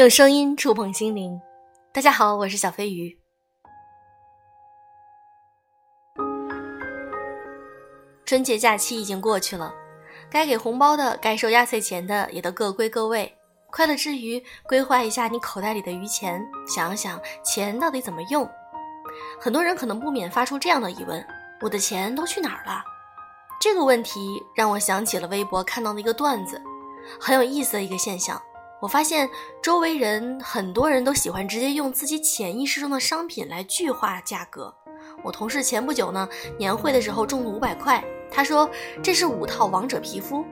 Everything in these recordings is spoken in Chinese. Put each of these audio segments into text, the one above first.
用声音触碰心灵，大家好，我是小飞鱼。春节假期已经过去了，该给红包的、该收压岁钱的也都各归各位。快乐之余，规划一下你口袋里的余钱，想想钱到底怎么用。很多人可能不免发出这样的疑问：我的钱都去哪儿了？这个问题让我想起了微博看到的一个段子，很有意思的一个现象。我发现周围人很多人都喜欢直接用自己潜意识中的商品来具化价格。我同事前不久呢，年会的时候中了五百块，他说这是五套王者皮肤。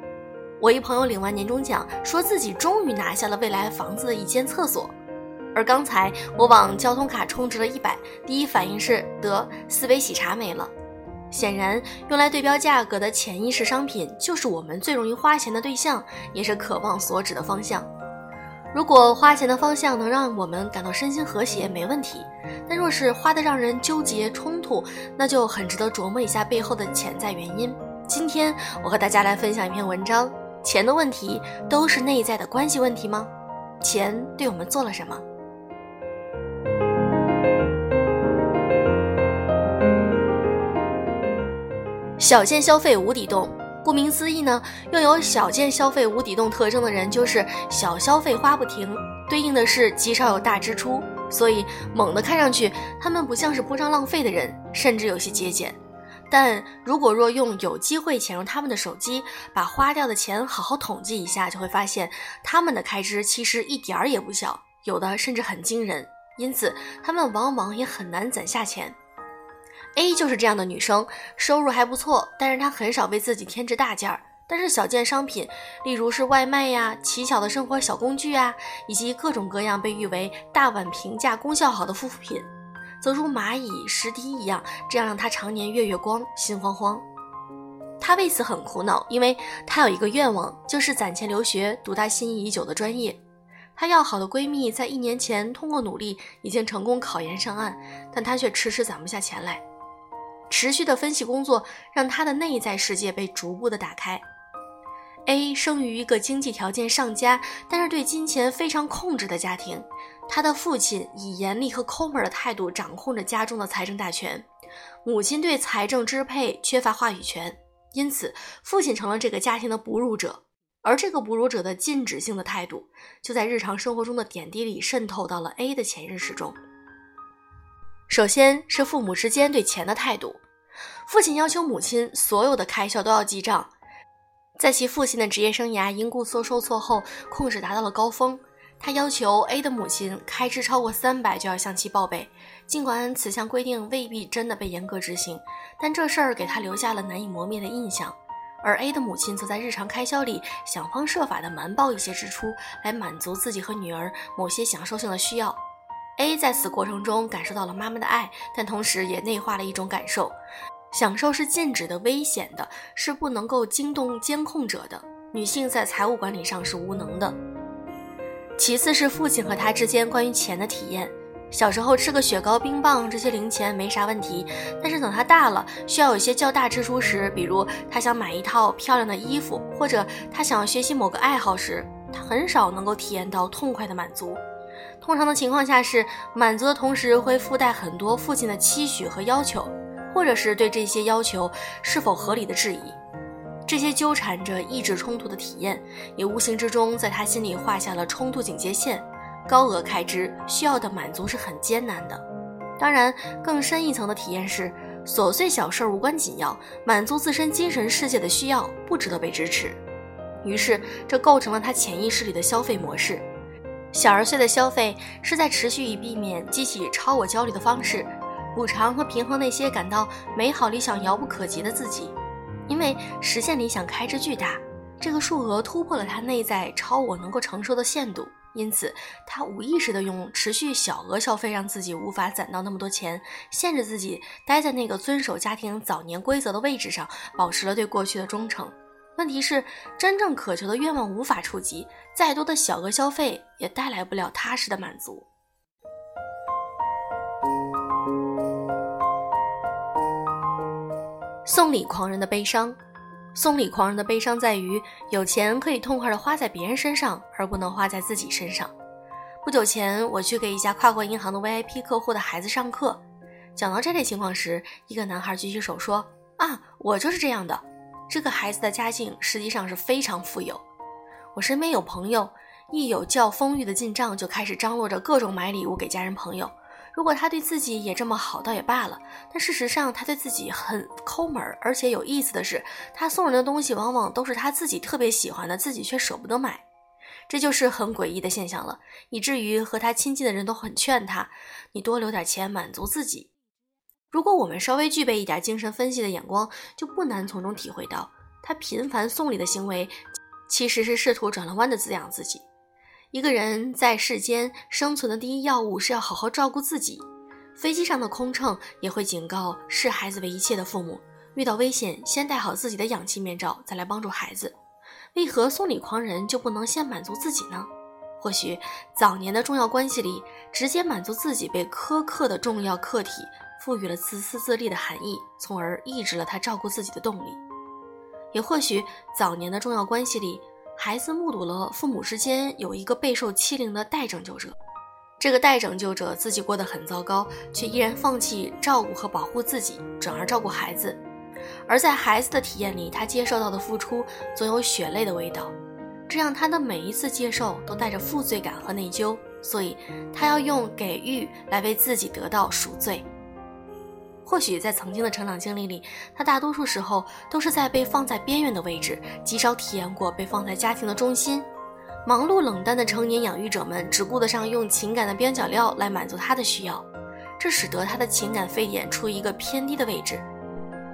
我一朋友领完年终奖，说自己终于拿下了未来房子的一间厕所。而刚才我往交通卡充值了一百，第一反应是得四杯喜茶没了。显然，用来对标价格的潜意识商品，就是我们最容易花钱的对象，也是渴望所指的方向。如果花钱的方向能让我们感到身心和谐，没问题；但若是花的让人纠结冲突，那就很值得琢磨一下背后的潜在原因。今天我和大家来分享一篇文章：钱的问题都是内在的关系问题吗？钱对我们做了什么？小件消费无底洞。顾名思义呢，拥有小件消费无底洞特征的人，就是小消费花不停，对应的是极少有大支出。所以猛的看上去，他们不像是铺张浪费的人，甚至有些节俭。但如果若用有机会潜入他们的手机，把花掉的钱好好统计一下，就会发现他们的开支其实一点儿也不小，有的甚至很惊人。因此，他们往往也很难攒下钱。A 就是这样的女生，收入还不错，但是她很少为自己添置大件儿。但是小件商品，例如是外卖呀、奇巧的生活小工具啊，以及各种各样被誉为大碗平价、功效好的护肤品，则如蚂蚁石滴一样，这样让她常年月月光，心慌慌。她为此很苦恼，因为她有一个愿望，就是攒钱留学，读她心仪已久的专业。她要好的闺蜜在一年前通过努力，已经成功考研上岸，但她却迟迟攒不下钱来。持续的分析工作让他的内在世界被逐步的打开。A 生于一个经济条件上佳，但是对金钱非常控制的家庭。他的父亲以严厉和抠门的态度掌控着家中的财政大权，母亲对财政支配缺乏话语权，因此父亲成了这个家庭的哺乳者。而这个哺乳者的禁止性的态度，就在日常生活中的点滴里渗透到了 A 的潜意识中。首先是父母之间对钱的态度，父亲要求母亲所有的开销都要记账。在其父亲的职业生涯因故受受挫后，控制达到了高峰。他要求 A 的母亲开支超过三百就要向其报备。尽管此项规定未必真的被严格执行，但这事儿给他留下了难以磨灭的印象。而 A 的母亲则在日常开销里想方设法地瞒报一些支出，来满足自己和女儿某些享受性的需要。A 在此过程中感受到了妈妈的爱，但同时也内化了一种感受：享受是禁止的、危险的，是不能够惊动监控者的。女性在财务管理上是无能的。其次是父亲和他之间关于钱的体验。小时候吃个雪糕、冰棒这些零钱没啥问题，但是等他大了，需要有一些较大支出时，比如他想买一套漂亮的衣服，或者他想要学习某个爱好时，他很少能够体验到痛快的满足。通常的情况下是满足的同时会附带很多父亲的期许和要求，或者是对这些要求是否合理的质疑。这些纠缠着意志冲突的体验，也无形之中在他心里画下了冲突警戒线。高额开支需要的满足是很艰难的。当然，更深一层的体验是琐碎小事无关紧要，满足自身精神世界的需要不值得被支持。于是，这构成了他潜意识里的消费模式。小而碎的消费是在持续以避免激起超我焦虑的方式，补偿和平衡那些感到美好理想遥不可及的自己。因为实现理想开支巨大，这个数额突破了他内在超我能够承受的限度，因此他无意识地用持续小额消费让自己无法攒到那么多钱，限制自己待在那个遵守家庭早年规则的位置上，保持了对过去的忠诚。问题是，真正渴求的愿望无法触及，再多的小额消费也带来不了踏实的满足。送礼狂人的悲伤，送礼狂人的悲伤在于有钱可以痛快的花在别人身上，而不能花在自己身上。不久前，我去给一家跨国银行的 VIP 客户的孩子上课，讲到这类情况时，一个男孩举起手说：“啊，我就是这样的。”这个孩子的家境实际上是非常富有。我身边有朋友，一有较丰裕的进账，就开始张罗着各种买礼物给家人朋友。如果他对自己也这么好，倒也罢了。但事实上，他对自己很抠门儿，而且有意思的是，他送人的东西往往都是他自己特别喜欢的，自己却舍不得买。这就是很诡异的现象了，以至于和他亲近的人都很劝他：“你多留点钱，满足自己。”如果我们稍微具备一点精神分析的眼光，就不难从中体会到，他频繁送礼的行为，其实是试图转了弯的滋养自己。一个人在世间生存的第一要务是要好好照顾自己。飞机上的空乘也会警告视孩子为一切的父母：遇到危险，先戴好自己的氧气面罩，再来帮助孩子。为何送礼狂人就不能先满足自己呢？或许早年的重要关系里，直接满足自己被苛刻的重要客体赋予了自私自利的含义，从而抑制了他照顾自己的动力。也或许早年的重要关系里。孩子目睹了父母之间有一个备受欺凌的代拯救者，这个代拯救者自己过得很糟糕，却依然放弃照顾和保护自己，转而照顾孩子。而在孩子的体验里，他接受到的付出总有血泪的味道，这让他的每一次接受都带着负罪感和内疚，所以他要用给予来为自己得到赎罪。或许在曾经的成长经历里，他大多数时候都是在被放在边缘的位置，极少体验过被放在家庭的中心。忙碌冷淡的成年养育者们只顾得上用情感的边角料来满足他的需要，这使得他的情感沸点处于一个偏低的位置。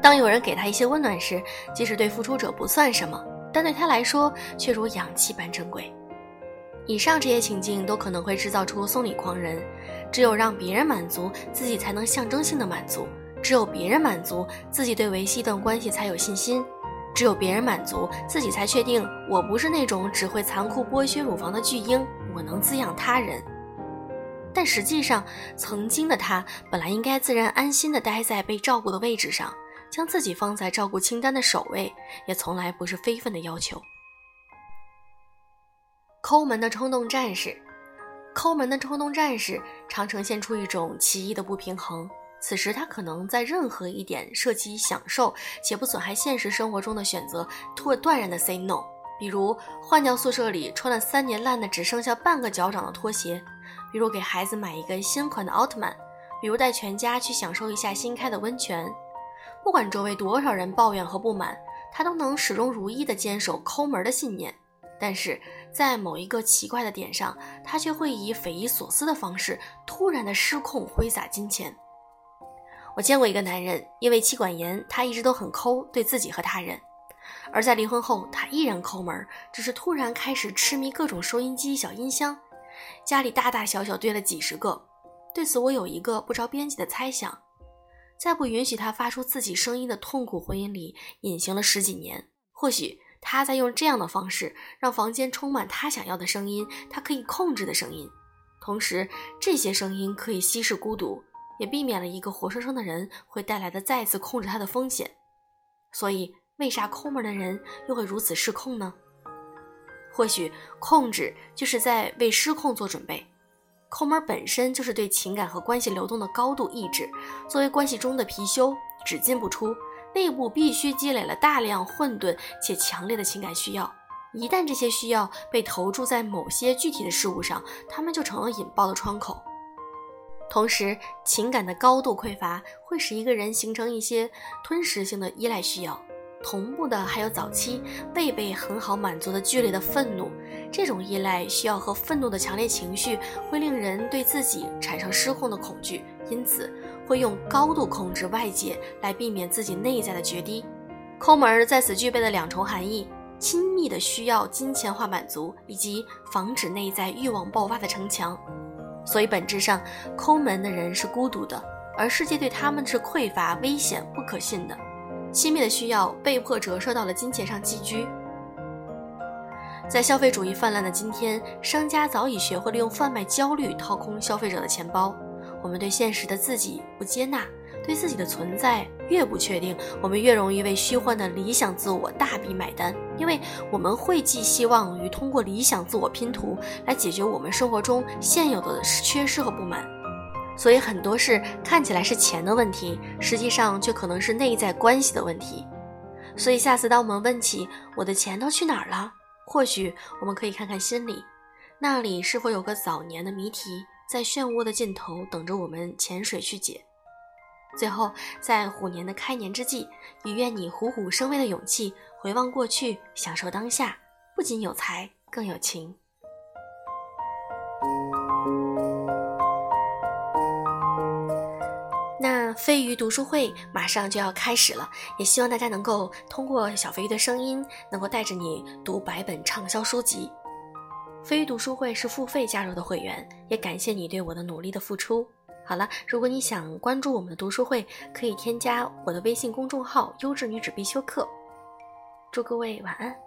当有人给他一些温暖时，即使对付出者不算什么，但对他来说却如氧气般珍贵。以上这些情境都可能会制造出送礼狂人，只有让别人满足，自己才能象征性的满足。只有别人满足自己，对维系一段关系才有信心；只有别人满足自己，才确定我不是那种只会残酷剥削乳房的巨婴，我能滋养他人。但实际上，曾经的他本来应该自然安心地待在被照顾的位置上，将自己放在照顾清单的首位，也从来不是非分的要求。抠门的冲动战士，抠门的冲动战士常呈现出一种奇异的不平衡。此时，他可能在任何一点涉及享受且不损害现实生活中的选择，突会断然的 say no。比如换掉宿舍里穿了三年烂的只剩下半个脚掌的拖鞋，比如给孩子买一个新款的奥特曼，比如带全家去享受一下新开的温泉。不管周围多少人抱怨和不满，他都能始终如一的坚守抠门的信念。但是在某一个奇怪的点上，他却会以匪夷所思的方式突然的失控挥洒金钱。我见过一个男人，因为妻管严，他一直都很抠，对自己和他人。而在离婚后，他依然抠门，只是突然开始痴迷各种收音机、小音箱，家里大大小小堆了几十个。对此，我有一个不着边际的猜想：在不允许他发出自己声音的痛苦婚姻里隐形了十几年，或许他在用这样的方式让房间充满他想要的声音，他可以控制的声音，同时这些声音可以稀释孤独。也避免了一个活生生的人会带来的再次控制他的风险，所以为啥抠门的人又会如此失控呢？或许控制就是在为失控做准备。抠门本身就是对情感和关系流动的高度抑制，作为关系中的貔貅，只进不出，内部必须积累了大量混沌且强烈的情感需要。一旦这些需要被投注在某些具体的事物上，他们就成了引爆的窗口。同时，情感的高度匮乏会使一个人形成一些吞噬性的依赖需要。同步的还有早期未被很好满足的剧烈的愤怒。这种依赖需要和愤怒的强烈情绪会令人对自己产生失控的恐惧，因此会用高度控制外界来避免自己内在的决堤。抠门在此具备了两重含义：亲密的需要金钱化满足，以及防止内在欲望爆发的城墙。所以，本质上，抠门的人是孤独的，而世界对他们是匮乏、危险、不可信的。亲密的需要被迫折射到了金钱上寄居。在消费主义泛滥的今天，商家早已学会了用贩卖焦虑掏空消费者的钱包。我们对现实的自己不接纳，对自己的存在越不确定，我们越容易为虚幻的理想自我大笔买单，因为我们会寄希望于通过理想自我拼图来解决我们生活中现有的缺失和不满。所以很多事看起来是钱的问题，实际上却可能是内在关系的问题。所以下次当我们问起我的钱都去哪儿了，或许我们可以看看心里，那里是否有个早年的谜题，在漩涡的尽头等着我们潜水去解。最后，在虎年的开年之际，也愿你虎虎生威的勇气，回望过去，享受当下，不仅有才，更有情。那飞鱼读书会马上就要开始了，也希望大家能够通过小飞鱼的声音，能够带着你读百本畅销书籍。飞鱼读书会是付费加入的会员，也感谢你对我的努力的付出。好了，如果你想关注我们的读书会，可以添加我的微信公众号“优质女子必修课”。祝各位晚安。